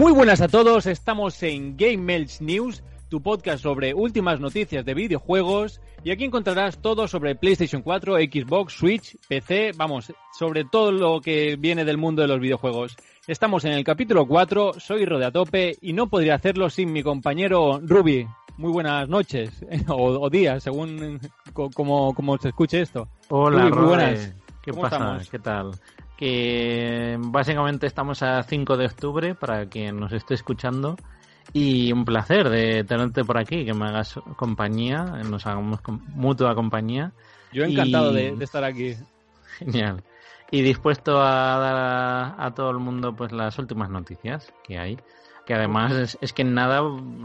Muy buenas a todos, estamos en Game Melch News, tu podcast sobre últimas noticias de videojuegos y aquí encontrarás todo sobre PlayStation 4, Xbox, Switch, PC, vamos, sobre todo lo que viene del mundo de los videojuegos. Estamos en el capítulo 4, soy Rode a tope y no podría hacerlo sin mi compañero Ruby. Muy buenas noches o, días, según como, se escuche esto. Hola, muy buenas. ¿Qué pasa? ¿Qué tal? Que básicamente estamos a 5 de octubre para quien nos esté escuchando y un placer de tenerte por aquí, que me hagas compañía, nos hagamos mutua compañía. Yo encantado de, estar aquí. Genial. Y dispuesto a dar a, todo el mundo pues las últimas noticias que hay. Que además es, que en nada,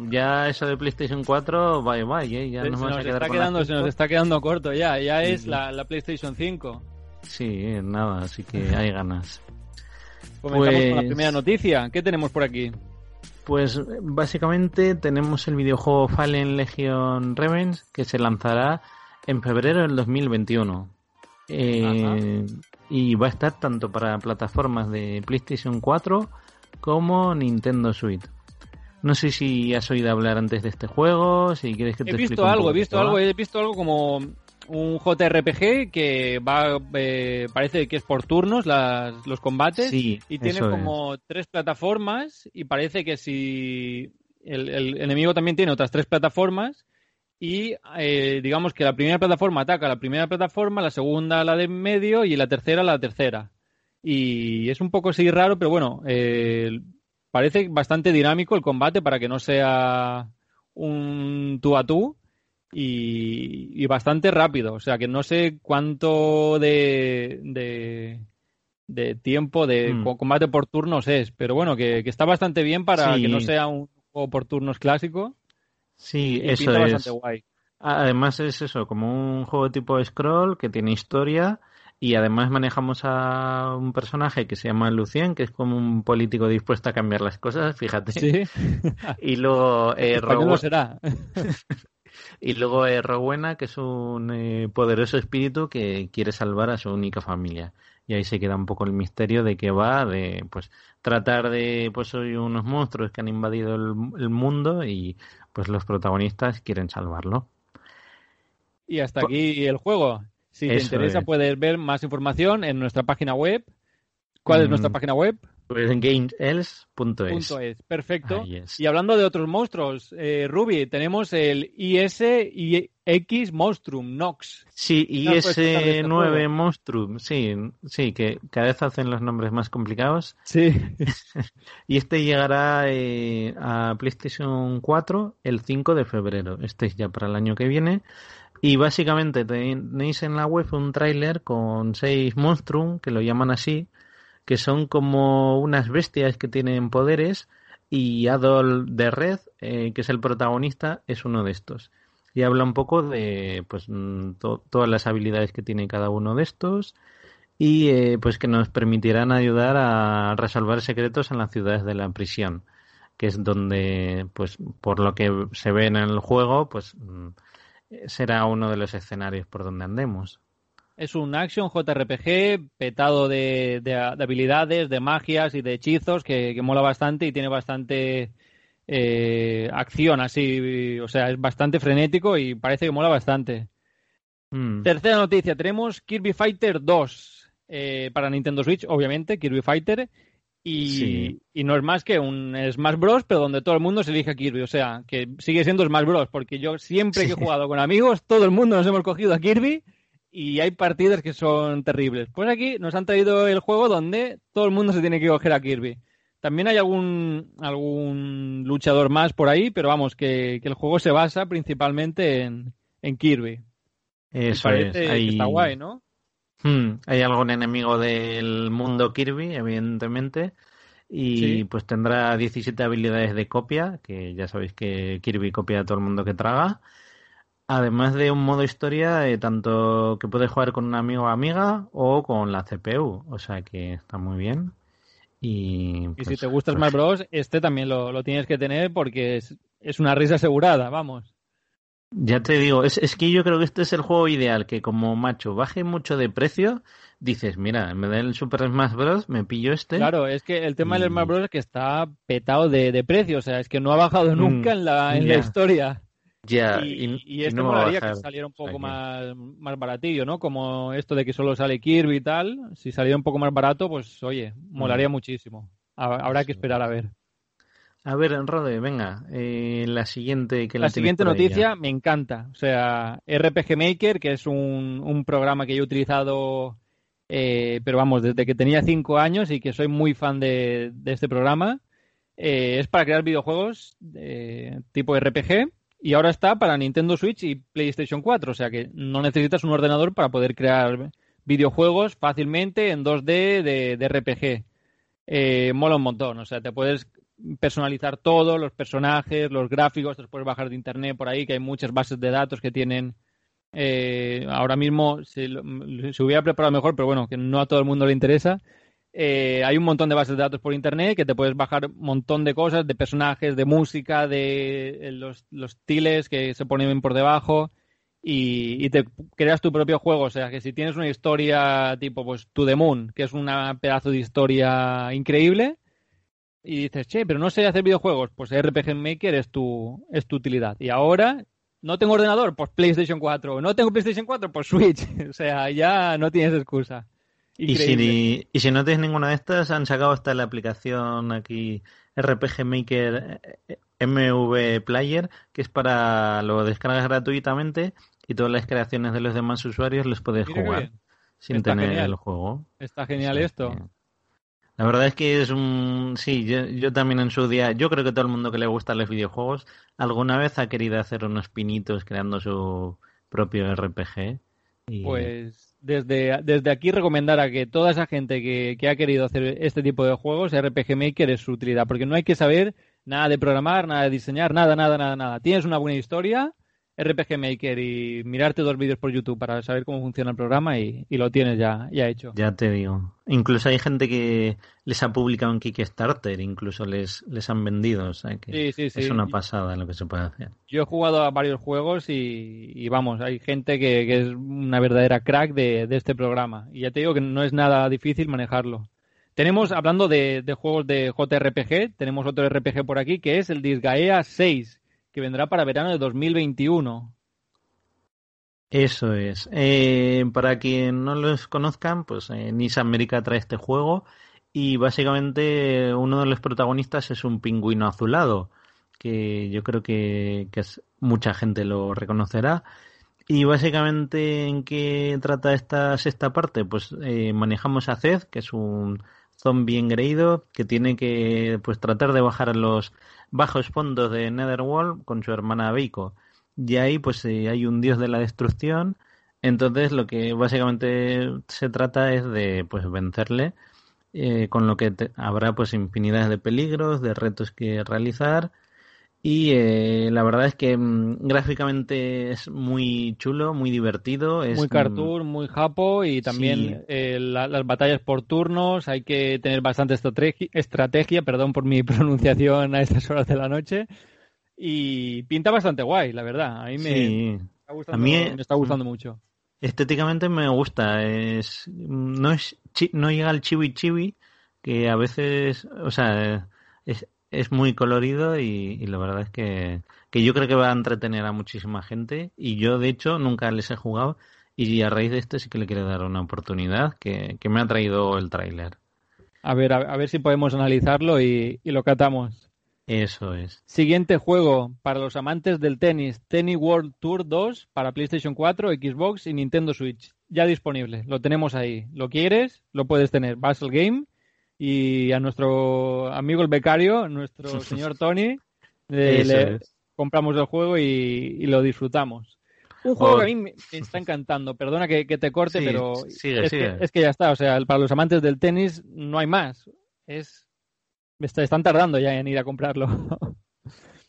ya eso de PlayStation 4, bye bye, ¿eh? ya nos, nos está quedando, se nos está quedando corto ya, ya es la, la PlayStation 5. Sí, nada, así que hay ganas. Comenzamos con la pues primera noticia. ¿Qué tenemos por aquí? Pues básicamente tenemos el videojuego Fallen Legion Revenge que se lanzará en febrero del 2021. Eh, y va a estar tanto para plataformas de PlayStation 4 como Nintendo Switch. No sé si has oído hablar antes de este juego, si quieres que te He visto algo, he visto algo, he visto algo como un JRPG que va eh, parece que es por turnos las, los combates y tiene como tres plataformas y parece que si el, enemigo también tiene otras tres plataformas y eh, digamos que la primera plataforma ataca a la primera plataforma, la segunda a la de medio y la tercera a la tercera. Y es un poco así raro, pero bueno, eh, parece bastante dinámico el combate para que no sea un tú a tú y, bastante rápido. O sea que no sé cuánto de, de, tiempo de hmm. combate por turnos es, pero bueno, que, está bastante bien para que no sea un juego por turnos clásico. Sí, eso es. Además es eso, como un juego tipo scroll que tiene historia y además manejamos a un personaje que se llama Lucien, que es como un político dispuesto a cambiar las cosas, fíjate. Sí. y luego eh, será. Y luego es Rowena, que es un eh, poderoso espíritu que quiere salvar a su única familia. Y ahí se queda un poco el misterio de que va, de pues tratar de, pues hoy unos monstruos que han invadido el, mundo y pues los protagonistas quieren salvarlo. Y hasta aquí el juego. Si te interesa puedes ver más información en nuestra página web. ¿Cuál es nuestra mm. página web? Pues en gamesels.es. Perfecto. Y hablando de otros monstruos, eh, Ruby, tenemos el IS-X Monstrum Nox. Sí, IS-9 este Monstrum, sí, sí, que cada vez hacen los nombres más complicados. Sí. y este llegará eh, a PlayStation 4 el 5 de febrero. Este es ya para el año que viene. Y básicamente tenéis en la web un tráiler con seis Monstrum, que lo llaman así, que son como unas bestias que tienen poderes y Adol de Red, eh, que es el protagonista, es uno de estos. Y habla un poco de pues mm, todas las habilidades que tiene cada uno de estos y eh, pues que nos permitirán ayudar a resolver secretos en las ciudades de la prisión, que es donde pues por lo que se ve en el juego pues mm, será uno de los escenarios por donde andemos. Es un action JRPG petado de, habilidades, de magias y de hechizos que, mola bastante y tiene bastante eh, acción así. O sea, es bastante frenético y parece que mola bastante. Hmm. Tercera noticia, tenemos Kirby Fighter 2 eh, para Nintendo Switch, obviamente, Kirby Fighter. Y, y, no es más que un Smash Bros, pero donde todo el mundo se elige a Kirby. O sea, que sigue siendo Smash Bros, porque yo siempre que he jugado con amigos, todo el mundo nos hemos cogido a Kirby y hay partidas que son terribles. Pues aquí nos han traído el juego donde todo el mundo se tiene que coger a Kirby. También hay algún, algún luchador más por ahí, pero vamos, que, el juego se basa principalmente en, Kirby. Eso es. Está guay, ¿no? Hmm, hay algún enemigo del mundo Kirby, evidentemente. Y pues tendrá 17 habilidades de copia, que ya sabéis que Kirby copia a todo el mundo que traga. Además de un modo historia, eh, tanto que puedes jugar con un amigo o amiga o con la CPU. O sea que está muy bien. Y, si pues, te gusta Smash pues Bros, este también lo, tienes que tener porque es, una risa asegurada, vamos. Ya te digo, es, es que yo creo que este es el juego ideal, que como macho baje mucho de precio, dices, mira, en vez del Super Smash Bros, me pillo este. Claro, es que el tema del Smash Bros es que está petado de, precio, o sea, es que no ha bajado mm, nunca en la, en la historia. Ya, y, y, esto no molaría que saliera un poco más, más baratillo, ¿no? Como esto de que solo sale Kirby y tal. Si saliera un poco más barato, pues oye, molaría mm. muchísimo. Habrá que esperar a ver. A ver, Rode, venga, eh, la siguiente que la, siguiente noticia me encanta. O sea, RPG Maker, que es un, un programa que yo he utilizado, eh, pero vamos, desde que tenía cinco años y que soy muy fan de, de este programa. Eh, es para crear videojuegos tipo RPG y ahora está para Nintendo Switch y PlayStation 4, o sea que no necesitas un ordenador para poder crear videojuegos fácilmente en 2D de, RPG. Eh, mola un montón, o sea, te puedes personalizar todo, los personajes, los gráficos, te los puedes bajar de internet por ahí, que hay muchas bases de datos que tienen. Eh, ahora mismo se, se, hubiera preparado mejor, pero bueno, que no a todo el mundo le interesa. Eh, hay un montón de bases de datos por internet que te puedes bajar un montón de cosas, de personajes, de música, de eh, los, tiles que se ponen por debajo y, te creas tu propio juego. O sea, que si tienes una historia tipo pues To The Moon, que es un pedazo de historia increíble, y dices, che, pero no sé hacer videojuegos, pues RPG Maker es tu, es tu utilidad. Y ahora, no tengo ordenador, pues PlayStation 4. No tengo PlayStation 4, pues Switch. o sea, ya no tienes excusa. Y si, y si no tienes ninguna de estas, han sacado hasta la aplicación aquí RPG Maker eh, MV Player, que es para lo descargas gratuitamente y todas las creaciones de los demás usuarios les puedes jugar sin tener el juego. Está genial esto. La verdad es que es un... Sí, yo, yo, también en su día, yo creo que todo el mundo que le gustan los videojuegos alguna vez ha querido hacer unos pinitos creando su propio RPG. Y... Pues desde, desde aquí recomendar a que toda esa gente que, que, ha querido hacer este tipo de juegos, RPG Maker es su utilidad, porque no hay que saber nada de programar, nada de diseñar, nada, nada, nada, nada. Tienes una buena historia, RPG Maker y mirarte dos vídeos por YouTube para saber cómo funciona el programa y, lo tienes ya, ya hecho. Ya te digo. Incluso hay gente que les ha publicado en Kickstarter, incluso les, les han vendido. O sea que es una pasada lo que se puede hacer. Yo he jugado a varios juegos y, vamos, hay gente que, es una verdadera crack de, este programa. Y ya te digo que no es nada difícil manejarlo. Tenemos, hablando de, de juegos de JRPG, tenemos otro RPG por aquí que es el Disgaea 6 que vendrá para verano de 2021. Eso es. Eh, para quien no los conozcan, pues eh, trae este juego y básicamente uno de los protagonistas es un pingüino azulado, que yo creo que, mucha gente lo reconocerá. Y básicamente en qué trata esta sexta parte, pues eh, manejamos a Zed, que es un zombie engreído que tiene que pues tratar de bajar a los bajos fondos de Netherworld con su hermana Beiko. Y ahí pues eh, hay un dios de la destrucción. Entonces lo que básicamente se trata es de pues vencerle. Eh, con lo que habrá pues infinidad de peligros, de retos que realizar y eh, la verdad es que mm, gráficamente es muy chulo, muy divertido. Es, muy cartoon, muy japo y también eh, las batallas por turnos. Hay que tener bastante estrategia, perdón por mi pronunciación a estas horas de la noche. Y pinta bastante guay, la verdad. A mí me, está, gustando, me está gustando mucho. Estéticamente me gusta. Es, no, es, no llega al chibi chibi, que a veces, o sea, es, es muy colorido y, la verdad es que, yo creo que va a entretener a muchísima gente y yo de hecho nunca les he jugado y a raíz de este sí que le quiero dar una oportunidad que, me ha traído el tráiler. A ver, a, ver si podemos analizarlo y, lo catamos. Eso es. Siguiente juego para los amantes del tenis, Tennis World Tour 2 para PlayStation 4, Xbox y Nintendo Switch. Ya disponible, lo tenemos ahí. ¿Lo quieres? Lo puedes tener. Basel Game y a nuestro amigo el becario, nuestro señor Tony, le, compramos el juego y, lo disfrutamos. Un juego que a mí me está encantando. Perdona que, te corte, pero es, Que, es, Que, ya está. O sea, para los amantes del tenis no hay más. Es están tardando ya en ir a comprarlo.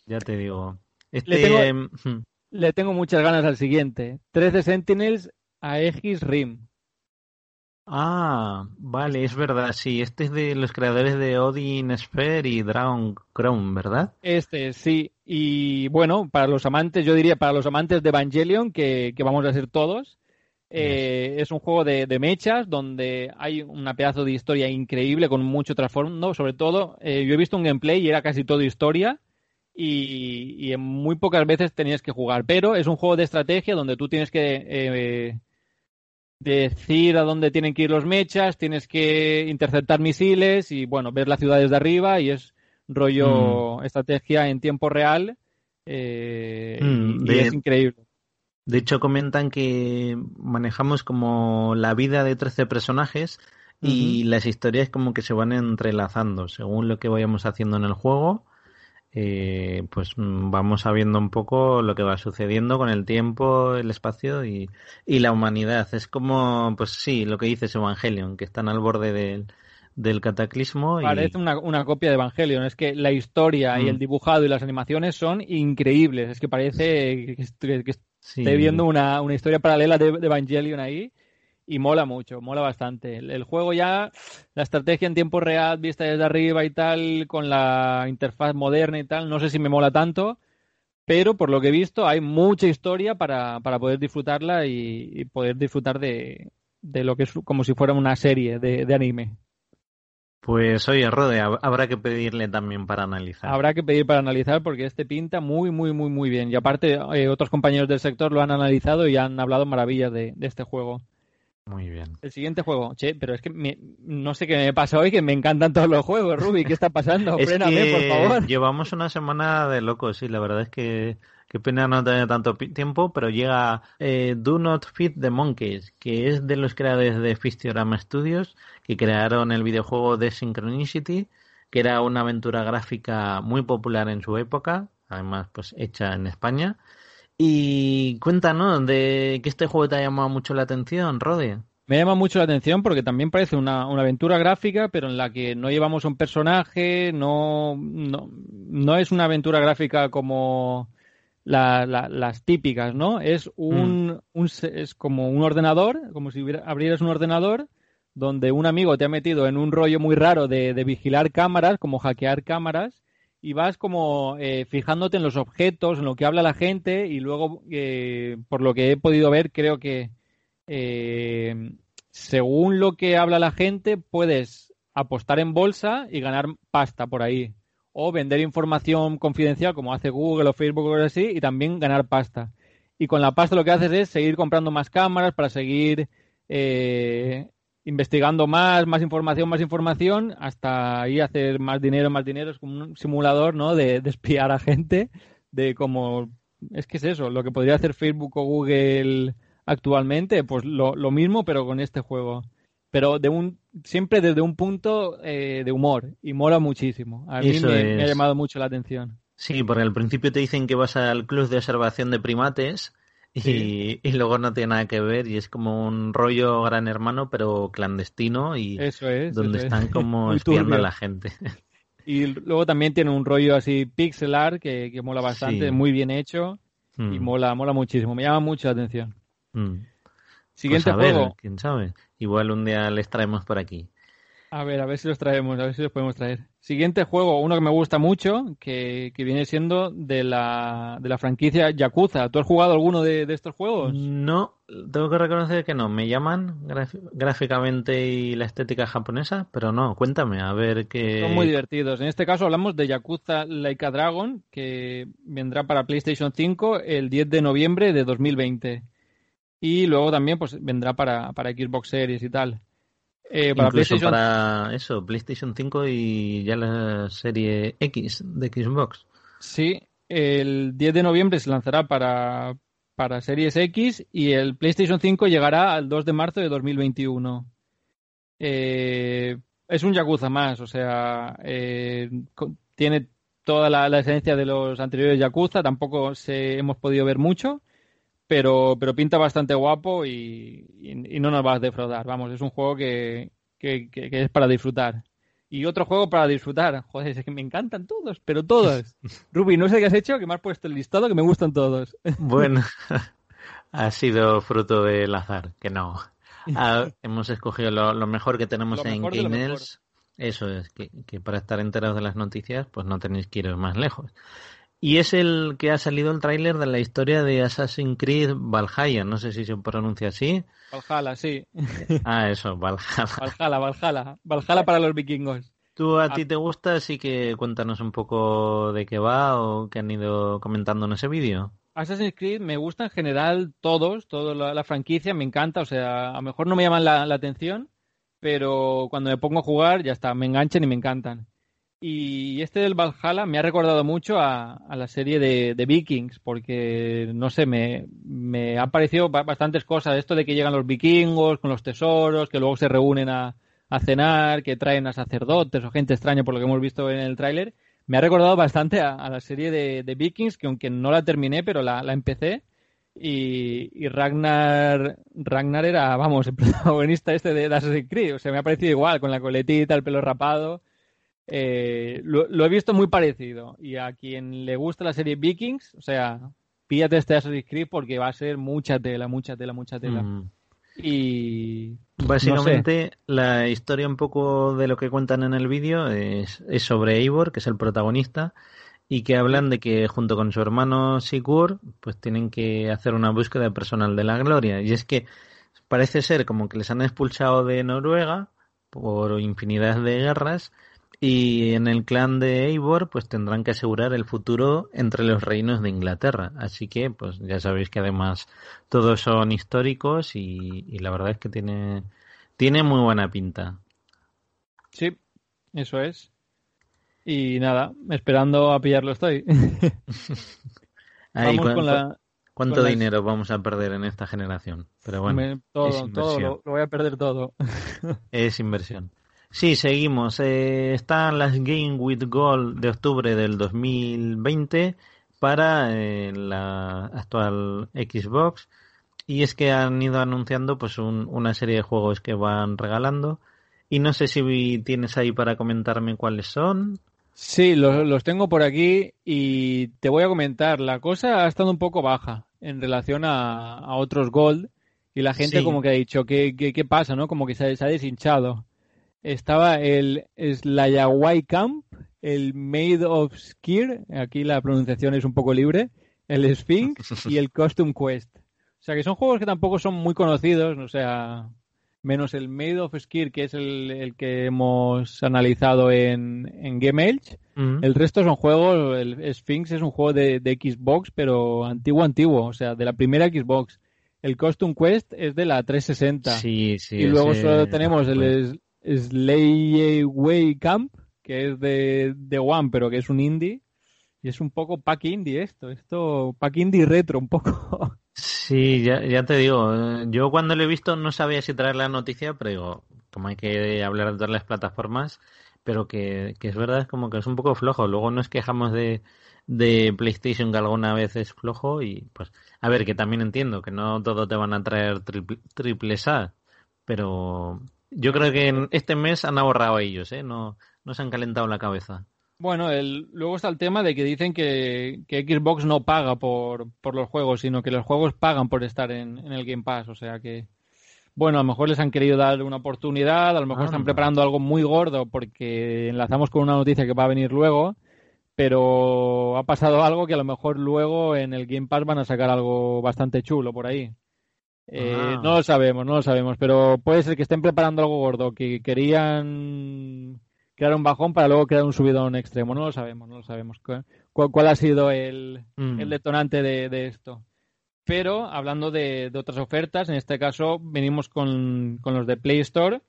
Ya te digo. Este... Le, tengo, muchas ganas al siguiente. 13 Sentinels a Aegis Rim. Ah, vale, es verdad, sí. Este es de los creadores de Odin Sphere y Dragon Crown, ¿verdad? Este, sí. Y bueno, para los amantes, yo diría para los amantes de Evangelion, que, vamos a ser todos, eh, es un juego de, mechas donde hay una pedazo de historia increíble con mucho trasfondo. Sobre todo, eh, yo he visto un gameplay y era casi todo historia. Y, y, en muy pocas veces tenías que jugar. Pero es un juego de estrategia donde tú tienes que eh, decir a dónde tienen que ir los mechas, tienes que interceptar misiles y bueno, ver las ciudades de arriba y es rollo mm. estrategia en tiempo real eh, mm, y, es increíble. De hecho, comentan que manejamos como la vida de 13 personajes y las historias como que se van entrelazando según lo que vayamos haciendo en el juego eh, pues mm, vamos sabiendo un poco lo que va sucediendo con el tiempo, el espacio y, la humanidad. Es como, pues sí, lo que dices Evangelion, que están al borde del, del cataclismo. Parece una, una, copia de Evangelion. Es que la historia y el mm. dibujado y las animaciones son increíbles. Es que parece que, estoy viendo una, una historia paralela de, de Evangelion ahí y mola mucho, mola bastante. El, juego ya, la estrategia en tiempo real, vista desde arriba y tal, con la interfaz moderna y tal, no sé si me mola tanto, pero por lo que he visto hay mucha historia para, para poder disfrutarla y, poder disfrutar de, de, lo que es como si fuera una serie de, anime. Pues oye, Rode, habrá que pedirle también para analizar. Habrá que pedir para analizar porque este pinta muy, muy, muy, muy bien. Y aparte, eh, otros compañeros del sector lo han analizado y han hablado maravillas de, de este juego. Muy bien. El siguiente juego. Che, pero es que no sé qué me pasa hoy, que me encantan todos los juegos, Ruby. ¿Qué está pasando? Fréname, por favor. Llevamos una semana de locos, sí. La verdad es que qué pena no tener tanto tiempo, pero llega eh, Do Not Feed the Monkeys, que es de los creadores de Fistiorama Studios, que crearon el videojuego de Synchronicity, que era una aventura gráfica muy popular en su época, además pues hecha en España y cuéntanos de que este juego te ha llamado mucho la atención, Rode. Me llama mucho la atención porque también parece una, aventura gráfica, pero en la que no llevamos un personaje, no, no, es una aventura gráfica como las típicas, ¿no? Es un, mm. un, es como un ordenador, como si abrieras un ordenador donde un amigo te ha metido en un rollo muy raro de, de vigilar cámaras, como hackear cámaras, y vas como eh, fijándote en los objetos, en lo que habla la gente y luego, eh, por lo que he podido ver, creo que eh, según lo que habla la gente, puedes apostar en bolsa y ganar pasta por ahí. O vender información confidencial como hace Google o Facebook o algo así y también ganar pasta. Y con la pasta lo que haces es seguir comprando más cámaras para seguir investigando más, más información, más información, hasta ahí hacer más dinero, más dinero. Es como un simulador, ¿no? De, espiar a gente, de como... Es que es eso, lo que podría hacer Facebook o Google actualmente, pues lo, mismo, pero con este juego. Pero de un siempre desde un punto eh, de humor y mola muchísimo. A mí me, ha llamado mucho la atención. Sí, porque al principio te dicen que vas al club de observación de primates y, luego no tiene nada que ver y es como un rollo gran hermano pero clandestino y donde están como espiando a la gente. Y luego también tiene un rollo así pixelar que, que mola bastante, muy bien hecho y mm. mola, mola muchísimo, me llama mucho la atención. Mm. Siguiente pues juego. quién sabe. Igual un día les traemos por aquí. A ver, a ver si los traemos, a ver si los podemos traer. Siguiente juego, uno que me gusta mucho, que, viene siendo de la, de la franquicia Yakuza. ¿Tú has jugado alguno de, estos juegos? No, tengo que reconocer que no. Me llaman gráficamente y la estética japonesa, pero no, cuéntame, a ver qué... Son muy divertidos. En este caso hablamos de Yakuza Laika Dragon, que vendrá para PlayStation 5 el 10 de noviembre de 2020. Y luego también pues vendrá para, para Xbox Series y tal. Eh, para PlayStation... para eso, PlayStation 5 y ya la serie X de Xbox. Sí, el 10 de noviembre se lanzará para, para Series X y el PlayStation 5 llegará al 2 de marzo de 2021. Eh, Es un Yakuza más, o sea, eh, tiene toda la, esencia de los anteriores Yakuza, tampoco se, hemos podido ver mucho, pero, pero pinta bastante guapo y, no nos va a defraudar. Vamos, es un juego que, que, es para disfrutar. Y otro juego para disfrutar. Joder, es que me encantan todos, pero todos. Ruby, no sé qué has hecho, que me has puesto el listado, que me gustan todos. Bueno, ha sido fruto del azar, que no. Ah, hemos escogido lo, mejor que tenemos en Games. Eso es, que, que, para estar enterados de las noticias, pues no tenéis que ir más lejos. Y es el que ha salido el tráiler de la historia de Assassin's Creed Valhalla, no sé si se pronuncia así. Valhalla, sí. Ah, eso, Valhalla. Valhalla, Valhalla. Valhalla para los vikingos. ¿Tú a ti te gusta? Así que cuéntanos un poco de qué va o qué han ido comentando en ese vídeo. Assassin's Creed me gusta en general todos, toda la, franquicia, me encanta, o sea, a lo mejor no me llaman la, atención, pero cuando me pongo a jugar ya está, me enganchan y me encantan. Y este del Valhalla me ha recordado mucho a, la serie de, Vikings, porque, no sé, me, me han parecido bastantes cosas. Esto de que llegan los vikingos con los tesoros, que luego se reúnen a, cenar, que traen a sacerdotes o gente extraña por lo que hemos visto en el tráiler me ha recordado bastante a, la serie de, Vikings, que aunque no la terminé, pero la, empecé. Y, Ragnar Ragnar era, vamos, el protagonista este de, Assassin's Creed. O sea, me ha parecido igual, con la coletita, el pelo rapado. Eh, lo, he visto muy parecido. Y a quien le gusta la serie Vikings, o sea, píllate este Assassin's Creed porque va a ser mucha tela, mucha tela, mucha tela. Mm. Y Básicamente, la historia un poco de lo que cuentan en el vídeo es, sobre Eivor, que es el protagonista, y que hablan de que junto con su hermano Sigurd, pues tienen que hacer una búsqueda personal de la gloria. Y es que parece ser como que les han expulsado de Noruega por infinidad de guerras y en el clan de Eivor pues tendrán que asegurar el futuro entre los reinos de Inglaterra. Así que pues ya sabéis que además todos son históricos y, la verdad es que tiene, tiene muy buena pinta. Sí, eso es. Y nada, esperando a pillarlo estoy. ¿Cuánto, dinero vamos a perder en esta generación? Pero bueno, todo, todo lo voy a perder todo. es inversión. Sí, seguimos. Eh, están las Game with Gold de octubre del 2020 para eh, la actual Xbox. Y es que han ido anunciando pues una serie de juegos que van regalando. Y no sé si tienes ahí para comentarme cuáles son. Sí, los, tengo por aquí y te voy a comentar. La cosa ha estado un poco baja en relación a, otros Gold y la gente como que ha dicho, ¿qué, qué, pasa? ¿no? Como que se, se ha deshinchado estaba el Slayaway Camp, el Made of Skier, aquí la pronunciación es un poco libre, el Sphinx y el Costume Quest. O sea que son juegos que tampoco son muy conocidos, o sea, menos el Made of Skier, que es el, que hemos analizado en, en Game Edge. El resto son juegos, el Sphinx es un juego de, Xbox, pero antiguo, antiguo, o sea, de la primera Xbox. El Costume Quest es de la 360. Sí, sí. Y luego solo tenemos el, Way Camp, que es de, de One, pero que es un indie. Y es un poco pack indie esto, esto pack indie retro un poco. Sí, ya, ya te digo, eh, yo cuando lo he visto no sabía si traer la noticia, pero digo, como hay que hablar de todas las plataformas, pero que, que, es verdad, es como que es un poco flojo. Luego nos quejamos de, de PlayStation que alguna vez es flojo y pues, a ver, que también entiendo que no todo te van a traer triple, triple A, pero, yo creo que en este mes han ahorrado ellos, ¿eh? No, no se han calentado la cabeza. Bueno, el, luego está el tema de que dicen que, Xbox no paga por, por, los juegos, sino que los juegos pagan por estar en, el Game Pass. O sea que, bueno, a lo mejor les han querido dar una oportunidad, a lo mejor están preparando algo muy gordo porque enlazamos con una noticia que va a venir luego, pero ha pasado algo que a lo mejor luego en el Game Pass van a sacar algo bastante chulo por ahí. Eh, ah. No lo sabemos, no lo sabemos, pero puede ser que estén preparando algo gordo, que querían crear un bajón para luego crear un subidón extremo. No lo sabemos, no lo sabemos. ¿Cuál, ha sido el, mm. detonante de, esto? Pero hablando de, otras ofertas, en este caso venimos con, los de Play Store,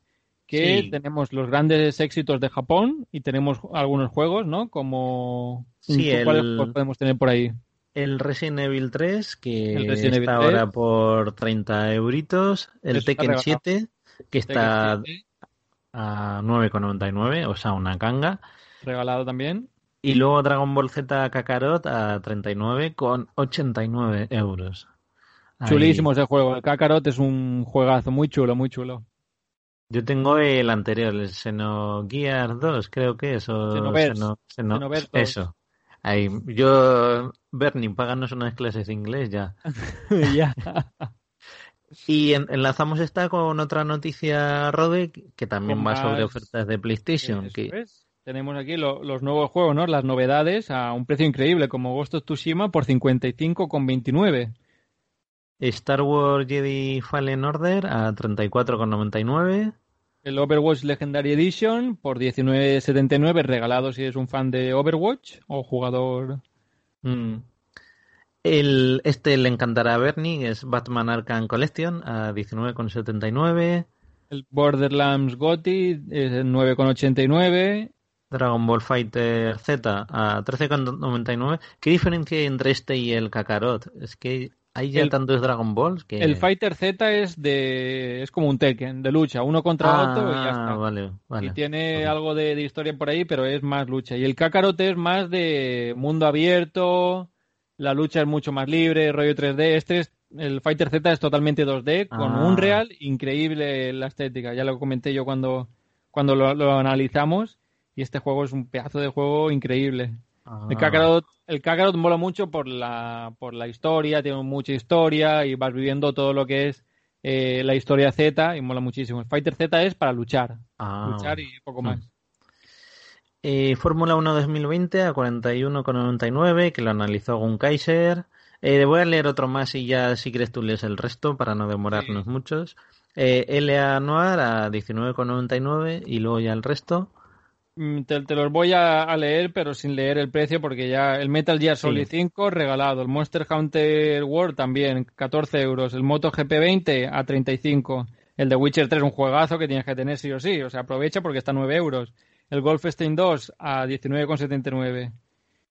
que tenemos los grandes éxitos de Japón y tenemos algunos juegos, ¿no? Como... Sí, ¿Cuáles podemos tener por ahí? El Resident Evil 3, que está ahora por 30 euritos. El Tekken 7, que está a 9,99, o sea, una canga. Regalado también. Y luego Dragon Ball Z Kakarot a 39,89 euros. Chulísimo ese juego. El Kakarot es un juegazo muy chulo, muy chulo. Yo tengo el anterior, el Xenogears 2, creo que es. Eso. Ahí. Yo, Bernie, páganos unas clases de inglés ya. ya. y enlazamos esta con otra noticia, Rode, que también va sobre ofertas de PlayStation. Que... Tenemos aquí los nuevos juegos, ¿no? Las novedades a un precio increíble, como Ghost of Tsushima por 55,29. Star Wars Jedi Fallen Order a 34,99. El Overwatch Legendary Edition por 19,79 regalado si eres un fan de Overwatch o jugador. Mm. El, este le encantará a Bernie, es Batman Arkham Collection a 19,79. El Borderlands GOTY es 9,89. Dragon Ball Fighter Z a 13,99. ¿Qué diferencia hay entre este y el Kakarot? Es que hay ya tantos Dragon Balls que... El Fighter Z es de es como un Tekken, de lucha, uno contra otro y ya está. Vale, vale. Y tiene algo de, historia por ahí, pero es más lucha. Y el Kakarot es más de mundo abierto, la lucha es mucho más libre, rollo 3D. Este es, el Fighter Z es totalmente 2D, con un ah. real increíble la estética. Ya lo comenté yo cuando, cuando lo analizamos. Y este juego es un pedazo de juego increíble. El, Kakarot, el Kakarot mola mucho por la, por la historia, tiene mucha historia y vas viviendo todo lo que es eh, la historia Z y mola muchísimo. El Fighter Z es para luchar, ah. luchar y poco más. Eh, Fórmula 1 2020 a 41,99, que lo analizó Gun Kaiser. Eh, voy a leer otro más y ya si quieres tú lees el resto para no demorarnos muchos. Eh, LA Noir a 19,99 y luego ya el resto. Mm, te, los voy a, leer, pero sin leer el precio, porque ya el Metal Gear Solid 5 regalado, el Monster Hunter World también, 14 euros, el Moto GP 20 a 35, el de Witcher 3 un juegazo que tienes que tener sí o sí, o sea, aprovecha porque está a 9 euros, el Golfstein 2 a 19,79.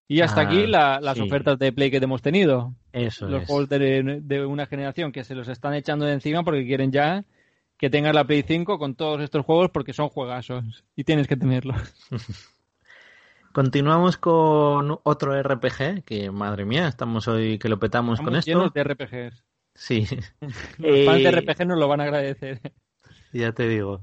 Y hasta aquí ah, las ofertas de Play que hemos tenido. Eso Los juegos de, de, una generación que se los están echando de encima porque quieren ya que tengas la Play 5 con todos estos juegos porque son juegazos y tienes que tenerlos. Continuamos con otro RPG, que madre mía, estamos hoy que lo petamos con esto. llenos de RPGs. Sí. Los fans de eh, RPG nos lo van a agradecer. Ya te digo.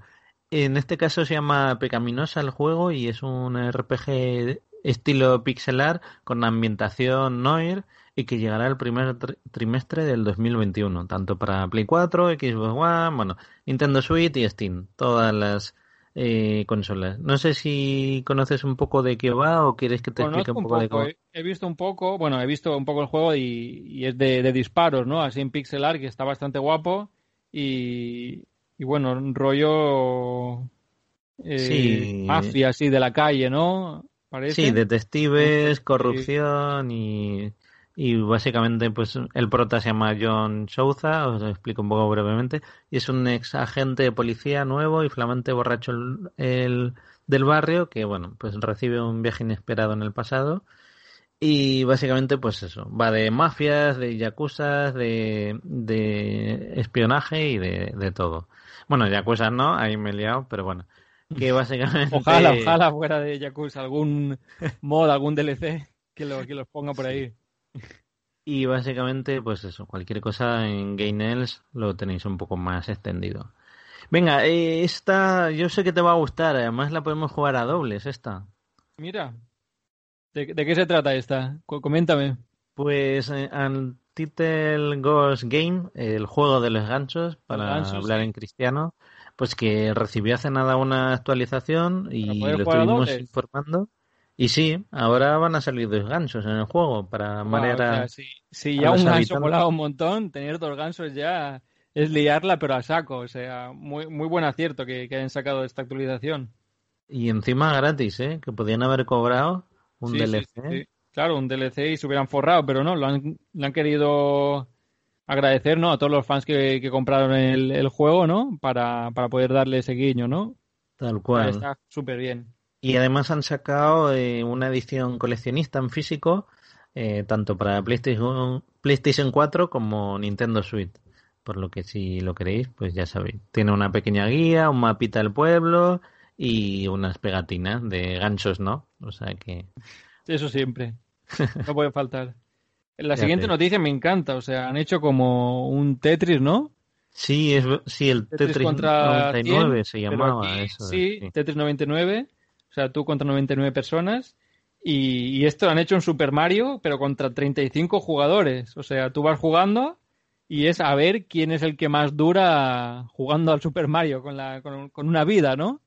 En este caso se llama Pecaminosa el juego y es un RPG estilo pixelar con ambientación noir y que llegará el primer trimestre del 2021, tanto para Play 4, Xbox One, bueno, Nintendo Switch y Steam, todas las eh, consolas. No sé si conoces un poco de qué va o quieres que te explique un poco, de cómo. He visto un poco, bueno, he visto un poco el juego y, es de, disparos, ¿no? Así en pixel art, que está bastante guapo y, y bueno, un rollo eh, sí. mafia así de la calle, ¿no? ¿Parece? Sí, detectives, corrupción y y básicamente pues el prota se llama John Souza, os lo explico un poco brevemente, y es un ex agente de policía nuevo y flamante borracho el, del barrio que bueno, pues recibe un viaje inesperado en el pasado y básicamente pues eso, va de mafias, de yakuzas, de, de espionaje y de, de todo. Bueno, yakuza no, ahí me he liado, pero bueno, que básicamente... Ojalá, ojalá fuera de yakuza algún mod, algún DLC que, lo, que los ponga por ahí. Y básicamente, pues eso, cualquier cosa en Gainels lo tenéis un poco más extendido. Venga, eh, esta yo sé que te va a gustar, además la podemos jugar a dobles, esta. Mira, ¿de, qué se trata esta? Coméntame. Pues eh, Title Ghost Game, el juego de los ganchos, para hablar en cristiano, pues que recibió hace nada una actualización y lo estuvimos informando. Y sí, ahora van a salir dos gansos en el juego para manejar. si, ya un ganso molaba un montón, tener dos gansos ya es liarla, pero a saco. O sea, muy, muy buen acierto que, hayan sacado esta actualización. Y encima gratis, ¿eh? Que podían haber cobrado un DLC. claro, un DLC y se hubieran forrado, pero no, lo han, han querido agradecer, ¿no? A todos los fans que, compraron el, el, juego, ¿no? Para, para poder darle ese guiño, ¿no? Tal cual. Está súper bien. Y además han sacado eh, una edición coleccionista en físico, eh, tanto para PlayStation, PlayStation 4 como Nintendo Switch. Por lo que si lo queréis, pues ya sabéis. Tiene una pequeña guía, un mapita del pueblo y unas pegatinas de ganchos, ¿no? O sea que... Eso siempre. No puede faltar. La siguiente noticia me encanta, o sea, han hecho como un Tetris, ¿no? Sí, es, sí el Tetris, 99 se llamaba eso. Sí, Tetris 99, o sea, tú contra 99 personas. Y, y, esto lo han hecho un Super Mario, pero contra 35 jugadores. O sea, tú vas jugando y es a ver quién es el que más dura jugando al Super Mario con, la, con, una vida, ¿no?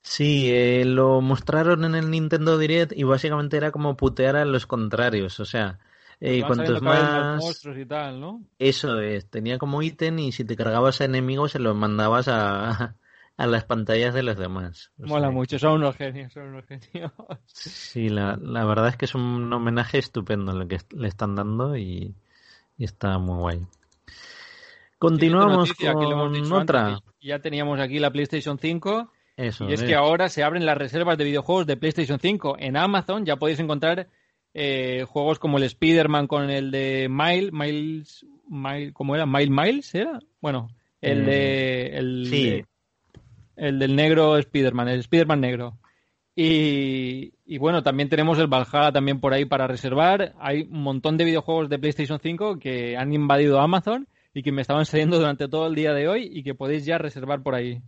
Sí, eh, lo mostraron en el Nintendo Direct y básicamente era como putear a los contrarios. O sea, eh, cuantos más monstruos y tal, ¿no? Eso es, tenía como ítem y si te cargabas a enemigos se los mandabas a, a las pantallas de los demás. Mola mucho, son unos genios, son unos genios. Sí, la, la verdad es que es un homenaje estupendo lo que le están dando y, está muy guay. Continuamos con otra. Ya teníamos aquí la PlayStation 5. Eso, y es, que ahora se abren las reservas de videojuegos de PlayStation 5. En Amazon ya podéis encontrar eh, juegos como el Spider-Man con el de Miles, Miles, ¿cómo era? Miles Miles, ¿era? Bueno, el de... Eh, el sí. El del negro Spider-Man, el Spider-Man negro. Y, y, bueno, también tenemos el Valhalla también por ahí para reservar. Hay un montón de videojuegos de PlayStation 5 que han invadido Amazon y que me estaban saliendo durante todo el día de hoy y que podéis ya reservar por ahí.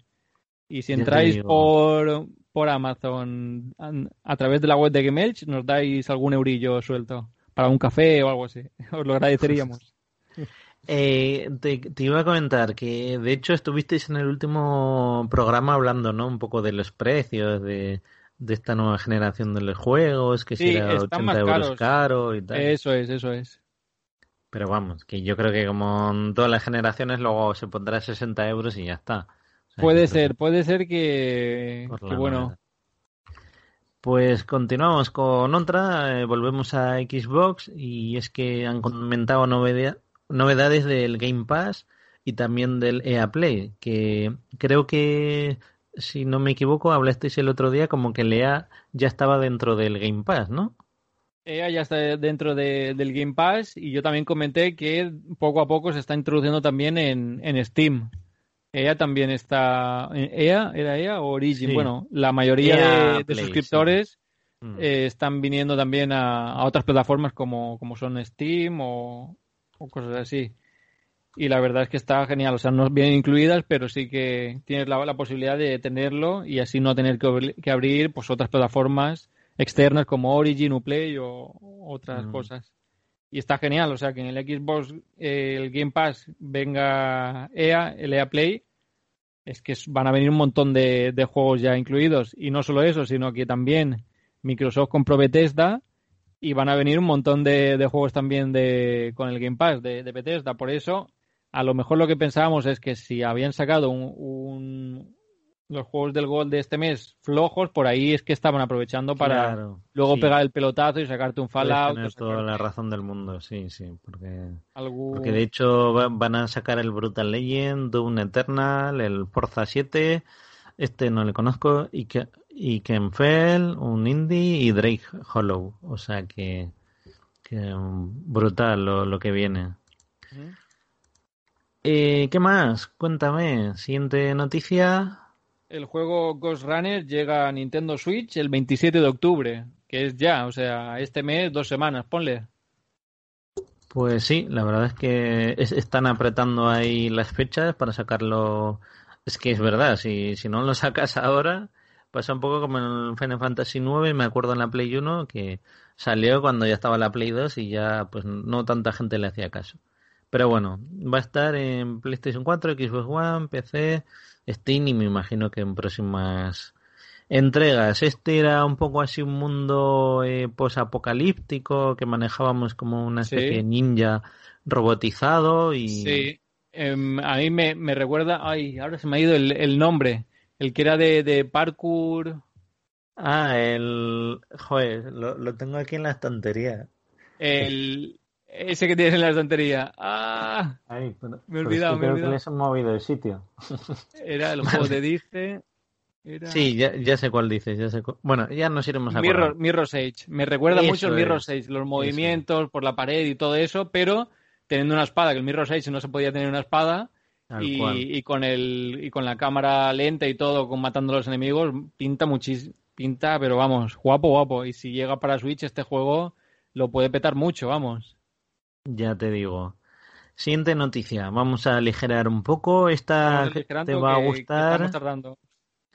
Y si entráis por, por Amazon a, través de la web de Gemelch, nos dais algún eurillo suelto para un café o algo así. Os lo agradeceríamos. Eh, te, iba a comentar que de hecho estuvisteis en el último programa hablando, ¿no? Un poco de los precios de, esta nueva generación de los juegos, que si era 80 euros caro y tal. Eso es, eso es. Pero vamos, que yo creo que como en todas las generaciones luego se pondrá 60 euros y ya está puede ser, puede ser que, bueno. Pues continuamos con otra, eh, volvemos a Xbox y es que han comentado novedades del Game Pass y también del EA Play, que creo que, si no me equivoco, hablasteis el otro día como que el EA ya estaba dentro del Game Pass, ¿no? EA ya está dentro del Game Pass y yo también comenté que poco a poco se está introduciendo también en, en Steam. EA también está. ¿EA? ¿Era EA o Origin? Bueno, la mayoría de, suscriptores mm. eh, están viniendo también a, otras plataformas como, como son Steam o, cosas así. Y la verdad es que está genial. O sea, no vienen incluidas, pero sí que tienes la, posibilidad de tenerlo y así no tener que, abrir pues otras plataformas externas como Origin, Uplay o otras mm. cosas. Y está genial, o sea, que en el Xbox eh, el Game Pass venga EA, el EA Play, es que van a venir un montón de, juegos ya incluidos. Y no solo eso, sino que también Microsoft compró Bethesda y van a venir un montón de, juegos también de, con el Game Pass de, de, Bethesda. Por eso, a lo mejor lo que pensábamos es que si habían sacado un, los juegos del gol de este mes flojos, por ahí es que estaban aprovechando para luego pegar el pelotazo y sacarte un Fallout. Tienes toda la razón del mundo, sí, sí, porque, porque de hecho van a sacar el Brutal Legend, Doom Eternal, el Forza 7, este no le conozco, y que y Kenfell, un indie y Drake Hollow, o sea que, que brutal lo, lo que viene. Eh, ¿Qué más? Cuéntame. Siguiente noticia el juego Ghost Runner llega a Nintendo Switch el 27 de octubre, que es ya, o sea, este mes, dos semanas, ponle. Pues sí, la verdad es que están apretando ahí las fechas para sacarlo. Es que es verdad, si, si no lo sacas ahora, pasa un poco como en Final Fantasy IX, me acuerdo en la Play 1, que salió cuando ya estaba la Play 2 y ya pues no tanta gente le hacía caso. Pero bueno, va a estar en PlayStation 4, Xbox One, PC, Steam y me imagino que en próximas entregas. Este era un poco así un mundo eh, posapocalíptico que manejábamos como una especie de ninja robotizado y... Sí, em, a mí me, me, recuerda, ay, ahora se me ha ido el, el nombre, el que era de, de parkour. Ah, el... Joder, lo, lo tengo aquí en la estantería. El, ese que tienes en la estantería. ¡Ah! me he olvidado, me he olvidado. que movido de sitio. Era el juego de Dice. Sí, ya, ya, sé cuál dices. Ya sé Bueno, ya nos iremos a Mirror, Mirror's Edge. Me recuerda mucho el Mirror's Edge, los movimientos por la pared y todo eso, pero teniendo una espada, que el Mirror's Edge no se podía tener una espada, y, con el y con la cámara lenta y todo, con matando a los enemigos, pinta muchísimo, pinta, pero vamos, guapo, guapo. Y si llega para Switch este juego, lo puede petar mucho, vamos. Ya te digo. Siguiente noticia. Vamos a aligerar un poco. Esta te va a gustar.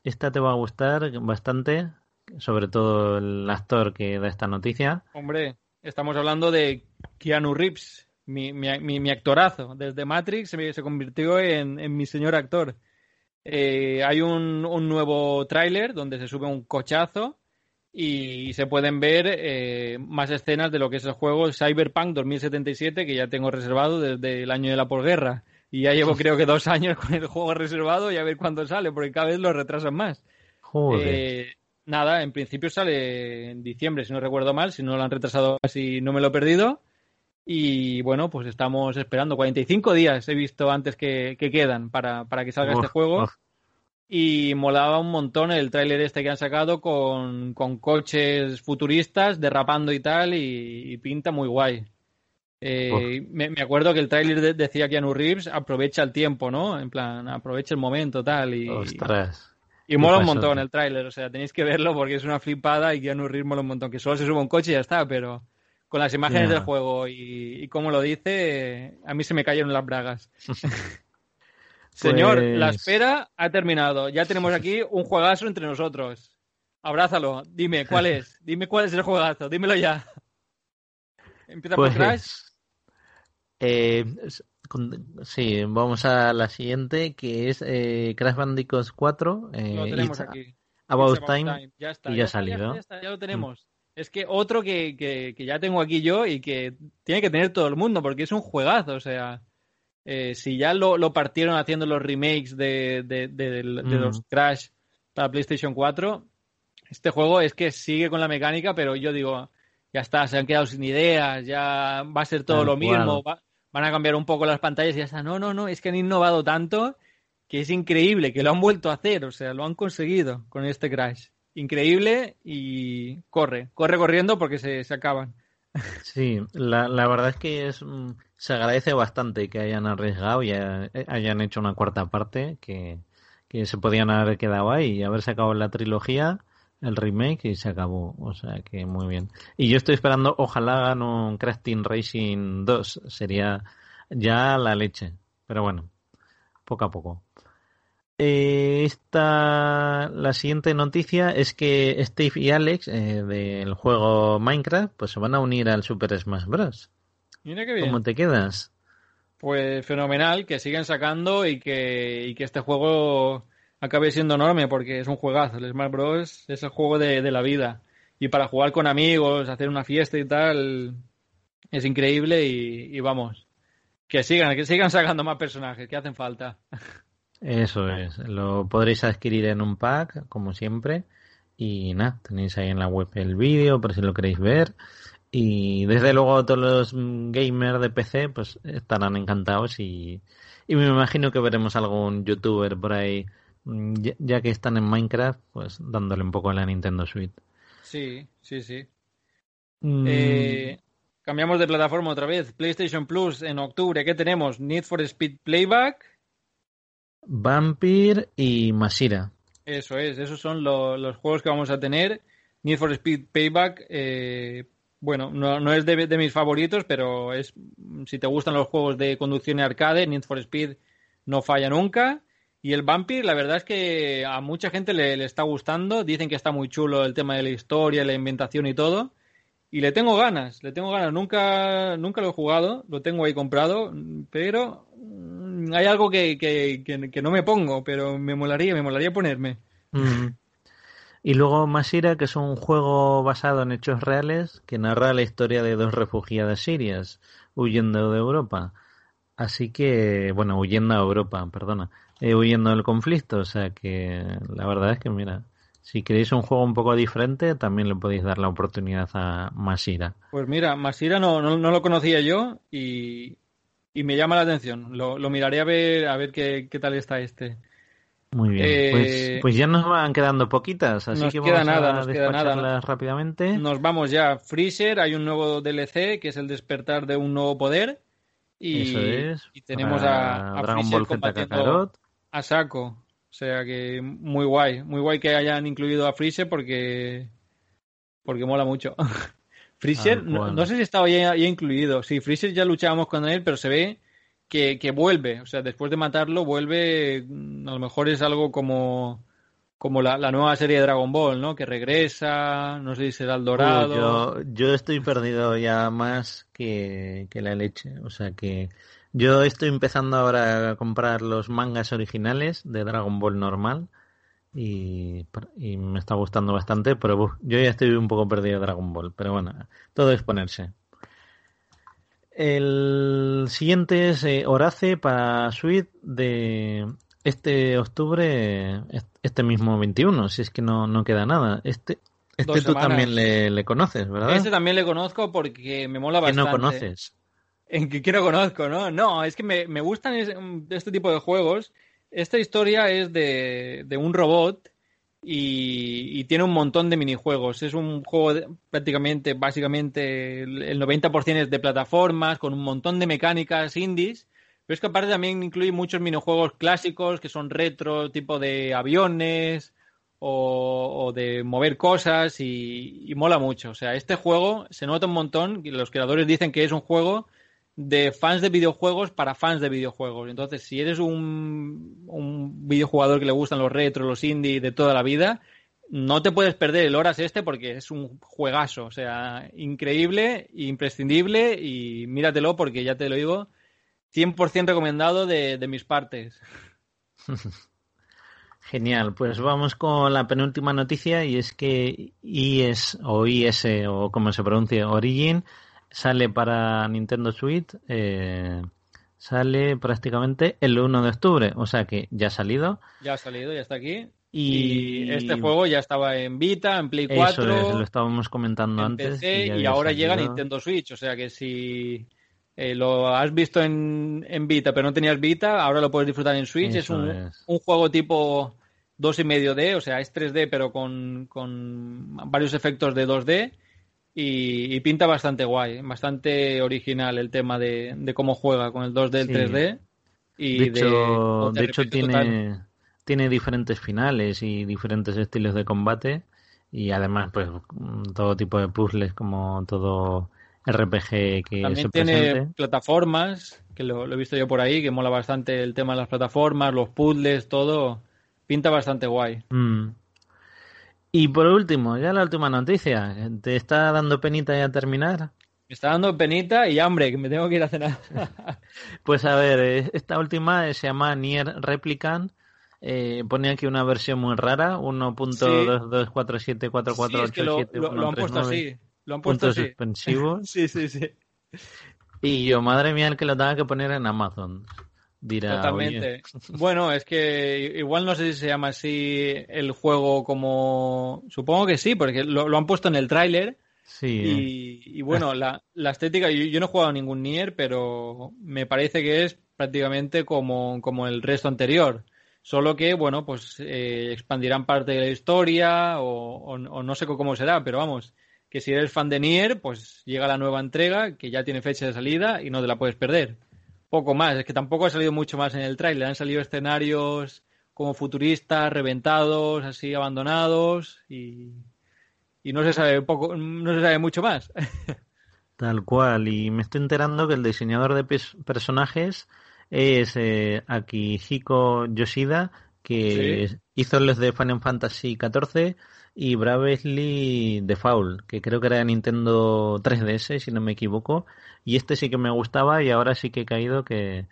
Esta te va a gustar bastante. Sobre todo el actor que da esta noticia. Hombre, estamos hablando de Keanu Reeves, mi, mi, actorazo. Desde Matrix se, se convirtió en, en, mi señor actor. Eh, hay un, un nuevo tráiler donde se sube un cochazo y se pueden ver eh, más escenas de lo que es el juego Cyberpunk 2077 que ya tengo reservado desde el año de la posguerra y ya llevo creo que dos años con el juego reservado y a ver cuándo sale porque cada vez lo retrasan más. Eh, nada, en principio sale en diciembre si no recuerdo mal, si no lo han retrasado así no me lo he perdido y bueno, pues estamos esperando. 45 días he visto antes que, quedan para, para, que salga este juego. y molaba un montón el tráiler este que han sacado con, coches futuristas derrapando y tal y, pinta muy guay. Eh, me, acuerdo que el tráiler decía que Keanu Reeves aprovecha el tiempo, ¿no? En plan, aprovecha el momento tal y... Y mola un montón el tráiler, o sea, tenéis que verlo porque es una flipada y Keanu Reeves mola un montón, que solo se sube un coche y ya está, pero con las imágenes del juego y, y como lo dice, a mí se me cayeron las bragas. Señor, la pues espera ha terminado. Ya tenemos aquí un juegazo entre nosotros. Abrázalo. Dime, ¿cuál es? Dime cuál es el juegazo. Dímelo ya. ¿Empieza por pues, Crash? Eh, sí, vamos a la siguiente, que es eh, Crash Bandicoot 4. Eh, lo tenemos aquí. About, time, Ya está. Y ya, ha salido. Ya, ya, lo tenemos. Es que otro que, que, que ya tengo aquí yo y que tiene que tener todo el mundo, porque es un juegazo, o sea... Eh, si ya lo, lo, partieron haciendo los remakes de, de, los Crash para PlayStation 4, este juego es que sigue con la mecánica, pero yo digo, ya está, se han quedado sin ideas, ya va a ser todo lo mismo, van a cambiar un poco las pantallas y ya está. No, no, no, es que han innovado tanto que es increíble, que lo han vuelto a hacer, o sea, lo han conseguido con este Crash. Increíble y corre, corre corriendo porque se, se acaban. Sí, la, la verdad es que es se agradece bastante que hayan arriesgado y hayan hecho una cuarta parte que, se podían haber quedado ahí y haber sacado la trilogía, el remake y se acabó. O sea que muy bien. Y yo estoy esperando, ojalá hagan un Team Racing 2. Sería ya la leche. Pero bueno, poco a poco. Eh, esta, la siguiente noticia es que Steve y Alex eh, del juego Minecraft pues se van a unir al Super Smash Bros. Mira qué bien. ¿Cómo te quedas? Pues fenomenal, que siguen sacando y que, que este juego acabe siendo enorme porque es un juegazo. El Smash Bros. es el juego de, la vida. Y para jugar con amigos, hacer una fiesta y tal, es increíble y, vamos, que sigan, que sigan sacando más personajes, que hacen falta. Eso es, lo podréis adquirir en un pack, como siempre. Y nada, tenéis ahí en la web el vídeo por si lo queréis ver. Y desde luego todos los gamers de PC pues estarán encantados y, y me imagino que veremos algún youtuber por ahí, mm, ya, que están en Minecraft, pues dándole un poco a la Nintendo Switch. Sí, sí, sí. Mm. Eh, cambiamos de plataforma otra vez. PlayStation Plus en octubre, ¿qué tenemos? Need for Speed Playback. Vampire y Masira. Eso es, esos son los juegos que vamos a tener. Need for Speed Payback eh, bueno, no, es de, mis favoritos, pero es si te gustan los juegos de conducción y arcade, Need for Speed no falla nunca. Y el Vampire, la verdad es que a mucha gente le, está gustando. Dicen que está muy chulo el tema de la historia, la inventación y todo. Y le tengo ganas, le tengo ganas. Nunca, nunca lo he jugado, lo tengo ahí comprado, pero mm, hay algo que, que, no me pongo, pero me molaría, me molaría ponerme. Mm. Y luego Masira, que es un juego basado en hechos reales que narra la historia de dos refugiadas sirias huyendo de Europa. Así que, bueno, huyendo a Europa, perdona, eh, huyendo del conflicto. O sea que la verdad es que, mira, si queréis un juego un poco diferente, también le podéis dar la oportunidad a Masira. Pues mira, Masira no, no, lo conocía yo y, y, me llama la atención. Lo, lo miraré a ver, a ver qué, qué tal está este. Muy bien, pues, eh, pues, ya nos van quedando poquitas, así que queda vamos nada, a nos queda nada. rápidamente. Nos vamos ya. Freezer, hay un nuevo DLC que es el despertar de un nuevo poder Y, Eso es. y tenemos a, a Dragon Freezer Ball Z Kakarot. a saco. O sea que muy guay. Muy guay que hayan incluido a Freezer porque, porque mola mucho. Freezer, no, sé si estaba ya, ya incluido. Sí, Freezer ya luchábamos con él, pero se ve que, que vuelve. O sea, después de matarlo, vuelve. mm, A lo mejor es algo como, como la, la nueva serie de Dragon Ball, ¿no? Que regresa, no sé si será el dorado. Yo, yo estoy perdido ya más que, que la leche. O sea que yo estoy empezando ahora a comprar los mangas originales de Dragon Ball normal y, y me está gustando bastante, pero yo ya estoy un poco perdido de Dragon Ball. Pero bueno, todo es ponerse. El siguiente es eh, Horace para Switch de este octubre, est- este mismo 21, si es que no, no queda nada. Este, este Dos tú semanas. también le, le conoces, ¿verdad? Este también le conozco porque me mola bastante. no conoces. En que, no conozco, ¿no? No, es que me, me gustan es- este tipo de juegos. Esta historia es de, de un robot y, y tiene un montón de minijuegos. Es un juego de- prácticamente, básicamente, el 90% es de plataformas, con un montón de mecánicas indies. Pero es que aparte también incluye muchos minijuegos clásicos que son retro, tipo de aviones o, o de mover cosas y, y mola mucho. O sea, este juego se nota un montón y los creadores dicen que es un juego de fans de videojuegos para fans de videojuegos. Entonces, si eres un, un videojugador que le gustan los retro, los indie de toda la vida, no te puedes perder el Horas este porque es un juegazo. O sea, increíble, imprescindible y míratelo porque ya te lo digo, 100% recomendado de, de mis partes. Genial, pues vamos con la penúltima noticia y es que IS o IS o como se pronuncia Origin sale para Nintendo Switch, eh, sale prácticamente el 1 de octubre, o sea que ya ha salido. Ya ha salido, ya está aquí. Y, Y este juego ya estaba en Vita, en Play 4, Eso es, lo estábamos comentando en antes. PC y ahora llega a. Nintendo Switch. O sea que si eh, lo has visto en, en Vita pero no tenías Vita, ahora lo puedes disfrutar en Switch. es un, es. un juego tipo 2,5D, o sea, es 3D pero con, con varios efectos de 2D. Y, y pinta bastante guay, bastante original el tema de, de cómo juega con el 2D, el Sí. 3D. Y de hecho, de, de hecho repente total. tiene, tiene diferentes finales y diferentes estilos de combate y además pues todo tipo de puzzles como todo RPG que También se tiene presente. plataformas, que lo, lo he visto yo por ahí, que mola bastante el tema de las plataformas, los puzzles, todo. Pinta bastante guay. Mm. Y por último, ya la última noticia. ¿Te está dando penita ya terminar? Me está dando penita y hambre, que me tengo que ir a cenar. Pues a ver, eh, esta última eh, se llama Nier Replicant. Eh, pone aquí una versión muy rara, 1.22474487. Sí, es que lo, lo- lo han puesto así. Lo han puesto así. suspensivos. Sí, sí, sí. Y yo, madre mía, el que lo tenga que poner en Amazon. Dirá, Totalmente. oye, Bueno, es que igual no sé si se llama así el juego como... Supongo que sí, porque lo, lo han puesto en el tráiler. sí, Y, y bueno, la, la estética, yo, yo no he jugado ningún Nier, pero me parece que es prácticamente como, como el resto anterior. Solo que, bueno, pues eh, expandirán parte de la historia o, o- o no sé cómo será, pero vamos, que si eres fan de Nier, pues llega la nueva entrega que ya tiene fecha de salida y no te la puedes perder. Poco más, es que tampoco ha salido mucho más en el tráiler, han salido escenarios como futuristas, reventados, así abandonados y, y no se sabe poco, no se sabe mucho más. tal cual. Y me estoy enterando que el diseñador de personajes es eh, Akihiko Yoshida, que Sí. hizo los de Final Fantasy XIV y Bravely Default, que creo que era de Nintendo 3DS, si no me equivoco. Y este sí que me gustaba y ahora sí que he caído que,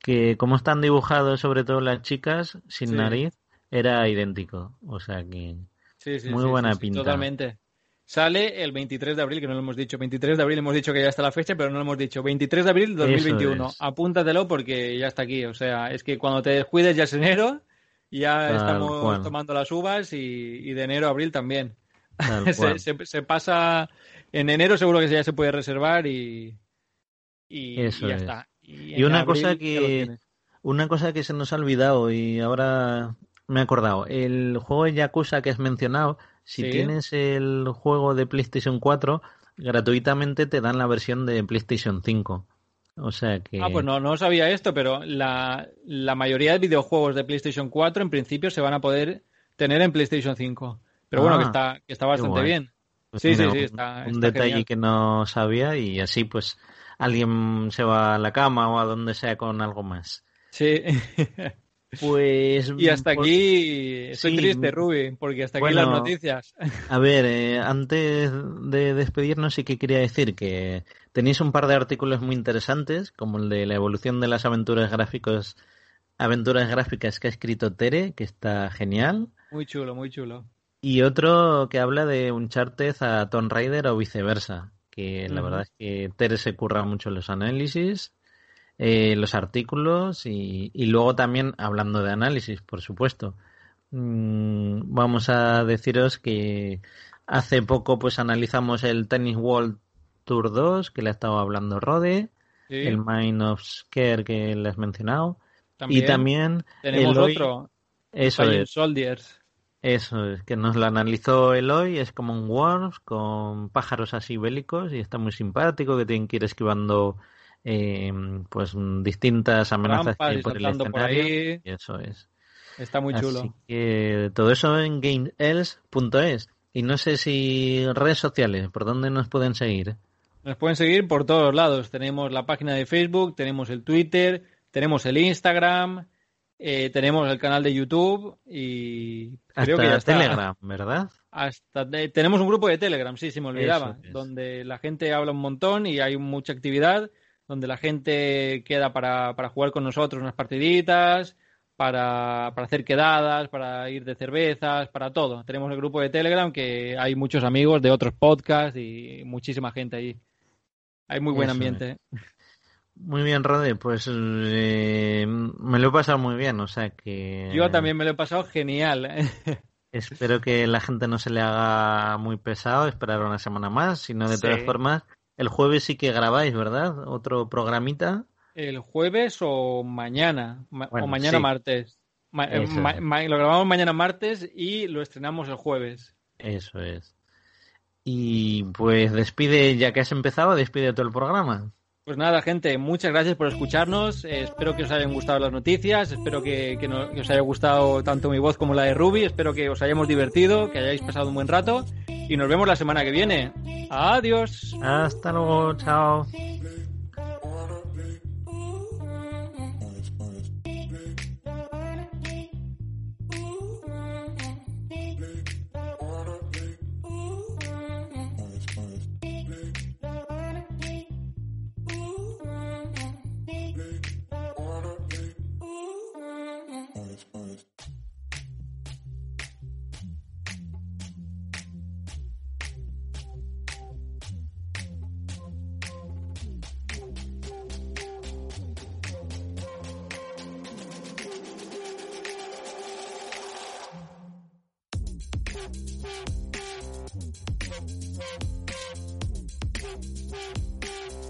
que como están dibujados sobre todo las chicas, sin Sí. nariz, era idéntico. O sea que... Sí, sí, Muy buena pinta. Totalmente. Sale el 23 de abril, que no lo hemos dicho. 23 de abril hemos dicho que ya está la fecha, pero no lo hemos dicho. 23 de abril 2021. es. Apúntatelo porque ya está aquí. O sea, es que cuando te descuides ya es enero, ya Tal estamos cual. tomando las uvas y, y de enero a abril también. Se, se- se pasa en enero seguro que ya se puede reservar y, y, Eso y ya es. está. Y una cosa que una cosa que se nos ha olvidado y ahora me he acordado, el juego de Yakuza que has mencionado, si Sí. tienes el juego de PlayStation 4, gratuitamente te dan la versión de PlayStation 5. O sea que... Ah, pues no, no sabía esto, pero la, mayoría de videojuegos de PlayStation 4 en principio se van a poder tener en PlayStation 5. Pero bueno, que ah, está, que está bastante bien. Pues sí, sí, sí, está, un, detalle que no sabía y así pues alguien se va a la cama o a donde sea con algo más. Sí. Pues. Y hasta aquí estoy triste, Ruby, porque hasta aquí las noticias. A ver, eh, antes de despedirnos, sí que quería decir que tenéis un par de artículos muy interesantes, como el de la evolución de las aventuras gráficos, aventuras gráficas que ha escrito Tere, que está genial. Muy chulo, muy chulo. Y otro que habla de un Uncharted a Tomb Raider o viceversa, que la verdad es que Tere se curra mucho los análisis eh, los artículos y, luego también hablando de análisis, por supuesto. Mm, vamos a deciros que hace poco pues analizamos el Tennis World Tour 2 que le ha estado hablando Rode, el Mind of Scare que le has mencionado y también tenemos otro, eso es. Soldiers. Eso es, que nos lo analizó Eloy, es como un Worms con pájaros así bélicos y está muy simpático, que tienen que ir esquivando eh, pues distintas amenazas que por el escenario. Y eso es. Está muy chulo. Así que todo eso en gameels.es. Y no sé si redes sociales, ¿por dónde nos pueden seguir? Nos pueden seguir por todos lados. Tenemos la página de Facebook, tenemos el Twitter, tenemos el Instagram, eh, tenemos el canal de YouTube y creo que ya está. Telegram, ¿verdad? Hasta tenemos un grupo de Telegram, sí, se me olvidaba, donde la gente habla un montón y hay mucha actividad donde la gente queda para, para jugar con nosotros unas partiditas, para, para, hacer quedadas, para ir de cervezas, para todo. Tenemos el grupo de Telegram que hay muchos amigos de otros podcasts y muchísima gente ahí. Hay muy buen ambiente. Muy bien, Rode, pues eh, me lo he pasado muy bien, o sea que... Yo también me lo he pasado genial. Espero que la gente no se le haga muy pesado esperar una semana más, sino de todas formas el jueves sí que grabáis, ¿verdad? Otro programita. El jueves o mañana, o mañana martes. Eh, lo grabamos mañana martes y lo estrenamos el jueves. Eso es. Y pues despide, ya que has empezado, despide todo el programa. Pues nada, gente, muchas gracias por escucharnos. Eh, espero que os hayan gustado las noticias. Espero que, os haya gustado tanto mi voz como la de Ruby. Espero que os hayamos divertido, que hayáis pasado un buen rato. Y nos vemos la semana que viene. Adiós. Hasta luego. Chao.